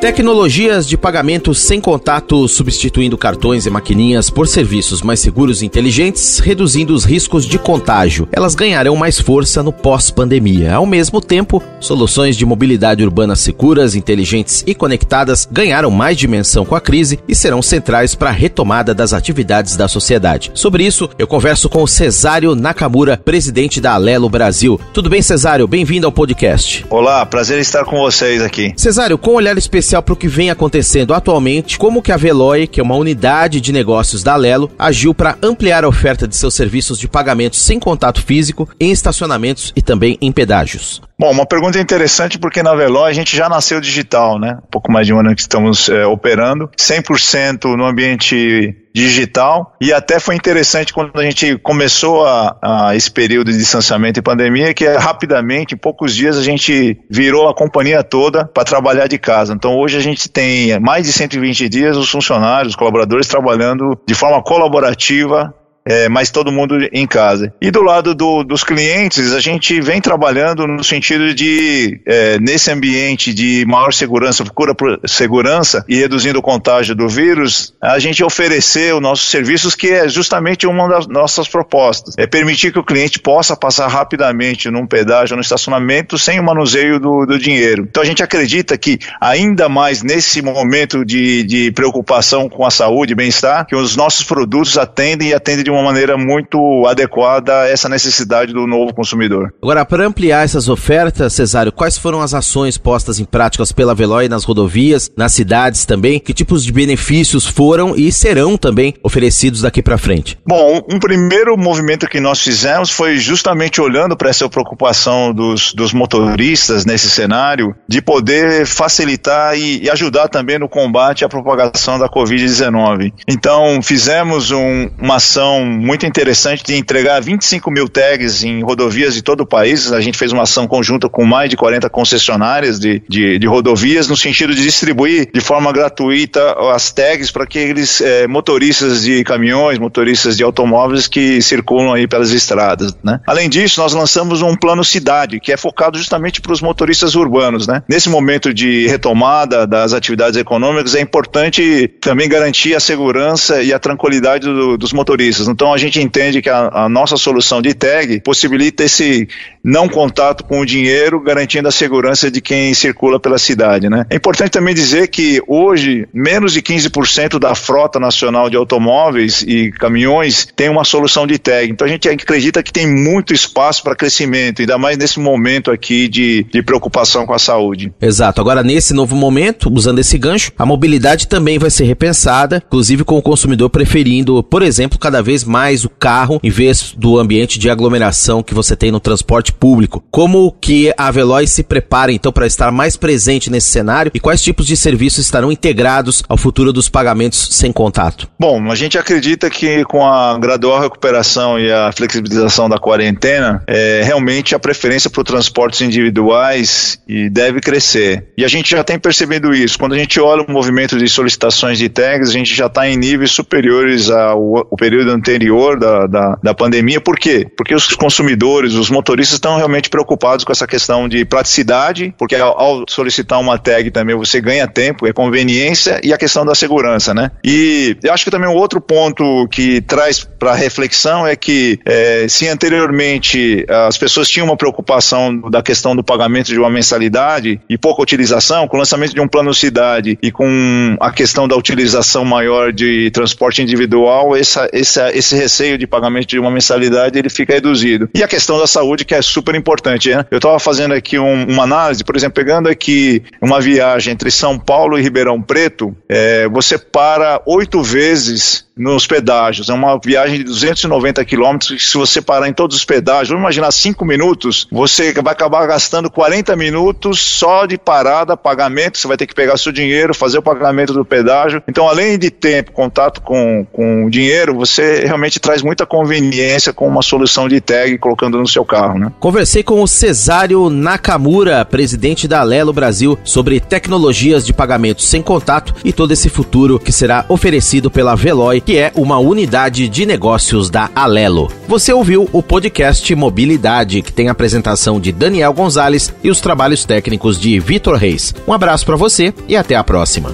Tecnologias de pagamento sem contato, substituindo cartões e maquininhas por serviços mais seguros e inteligentes, reduzindo os riscos de contágio. Elas ganharão mais força no pós-pandemia. Ao mesmo tempo, soluções de mobilidade urbana seguras, inteligentes e conectadas ganharam mais dimensão com a crise e serão centrais para a retomada das atividades da sociedade. Sobre isso, eu converso com o Cesário Nakamura, presidente da Alelo Brasil. Tudo bem, Cesário? Bem-vindo ao podcast. Olá, prazer estar com vocês aqui. Cesário, com um olhar especial para o que vem acontecendo atualmente, como que a Veloy, que é uma unidade de negócios da Lelo, agiu para ampliar a oferta de seus serviços de pagamento sem contato físico em estacionamentos e também em pedágios. Bom, uma pergunta interessante porque na Veloy a gente já nasceu digital, né? Um pouco mais de um ano que estamos é, operando, 100% no ambiente digital e até foi interessante quando a gente começou a, a, esse período de distanciamento e pandemia que rapidamente, em poucos dias, a gente virou a companhia toda para trabalhar de casa. Então hoje a gente tem mais de 120 dias os funcionários, os colaboradores trabalhando de forma colaborativa é, mas todo mundo em casa. E do lado do, dos clientes, a gente vem trabalhando no sentido de, é, nesse ambiente de maior segurança, procura por segurança e reduzindo o contágio do vírus, a gente oferecer os nossos serviços, que é justamente uma das nossas propostas. É permitir que o cliente possa passar rapidamente num pedágio, no estacionamento, sem o manuseio do, do dinheiro. Então a gente acredita que, ainda mais nesse momento de, de preocupação com a saúde e bem-estar, que os nossos produtos atendem e atendem de uma uma maneira muito adequada a essa necessidade do novo consumidor. Agora, para ampliar essas ofertas, Cesário, quais foram as ações postas em práticas pela Veloy nas rodovias, nas cidades também? Que tipos de benefícios foram e serão também oferecidos daqui para frente? Bom, um primeiro movimento que nós fizemos foi justamente olhando para essa preocupação dos, dos motoristas nesse cenário, de poder facilitar e, e ajudar também no combate à propagação da Covid-19. Então, fizemos um, uma ação muito interessante de entregar 25 mil tags em rodovias de todo o país. A gente fez uma ação conjunta com mais de 40 concessionárias de, de, de rodovias, no sentido de distribuir de forma gratuita as tags para aqueles é, motoristas de caminhões, motoristas de automóveis que circulam aí pelas estradas. Né? Além disso, nós lançamos um plano cidade, que é focado justamente para os motoristas urbanos. Né? Nesse momento de retomada das atividades econômicas, é importante também garantir a segurança e a tranquilidade do, dos motoristas. Então a gente entende que a, a, nossa solução de tag possibilita esse não contato com o dinheiro, garantindo a segurança de quem circula pela cidade. Né? É importante também dizer que hoje menos de 15% da frota nacional de automóveis e caminhões tem uma solução de tag. Então a gente acredita que tem muito espaço para crescimento, ainda mais nesse momento aqui de, de preocupação com a saúde. Exato. Agora, nesse novo momento, usando esse gancho, a mobilidade também vai ser repensada, inclusive com o consumidor preferindo, por exemplo, cada vez mais o carro em vez do ambiente de aglomeração que você tem no transporte público. Como que a Veloy se prepara então para estar mais presente nesse cenário e quais tipos de serviços estarão integrados ao futuro dos pagamentos sem contato? Bom, a gente acredita que com a gradual recuperação e a flexibilização da quarentena, é, realmente a preferência por transportes individuais e deve crescer. E a gente já tem percebido isso. Quando a gente olha o movimento de solicitações de tags, a gente já está em níveis superiores ao, ao período anterior anterior da, da, da pandemia. Por quê? Porque os consumidores, os motoristas estão realmente preocupados com essa questão de praticidade, porque ao, ao solicitar uma tag também você ganha tempo, é conveniência e a questão da segurança, né? E eu acho que também um outro ponto que traz para reflexão é que é, se anteriormente as pessoas tinham uma preocupação da questão do pagamento de uma mensalidade e pouca utilização, com o lançamento de um plano cidade e com a questão da utilização maior de transporte individual, essa, essa, esse receio de pagamento de uma mensalidade ele fica reduzido. E a questão da saúde, que é super importante. Né? Eu estava fazendo aqui um, uma análise, por exemplo, pegando aqui uma viagem entre São Paulo e Ribeirão Preto, é, você para oito vezes nos pedágios. É uma viagem de 290 quilômetros se você parar em todos os pedágios, vamos imaginar cinco minutos, você vai acabar gastando 40 minutos só de parada, pagamento, você vai ter que pegar seu dinheiro, fazer o pagamento do pedágio. Então, além de tempo, contato com, com o dinheiro, você realmente traz muita conveniência com uma solução de tag colocando no seu carro. Né? Conversei com o Cesário Nakamura, presidente da Alelo Brasil, sobre tecnologias de pagamento sem contato e todo esse futuro que será oferecido pela Veloy, que é uma unidade de negócios da Alelo. Você ouviu o podcast Mobilidade, que tem a apresentação de Daniel Gonzalez e os trabalhos técnicos de Vitor Reis. Um abraço para você e até a próxima.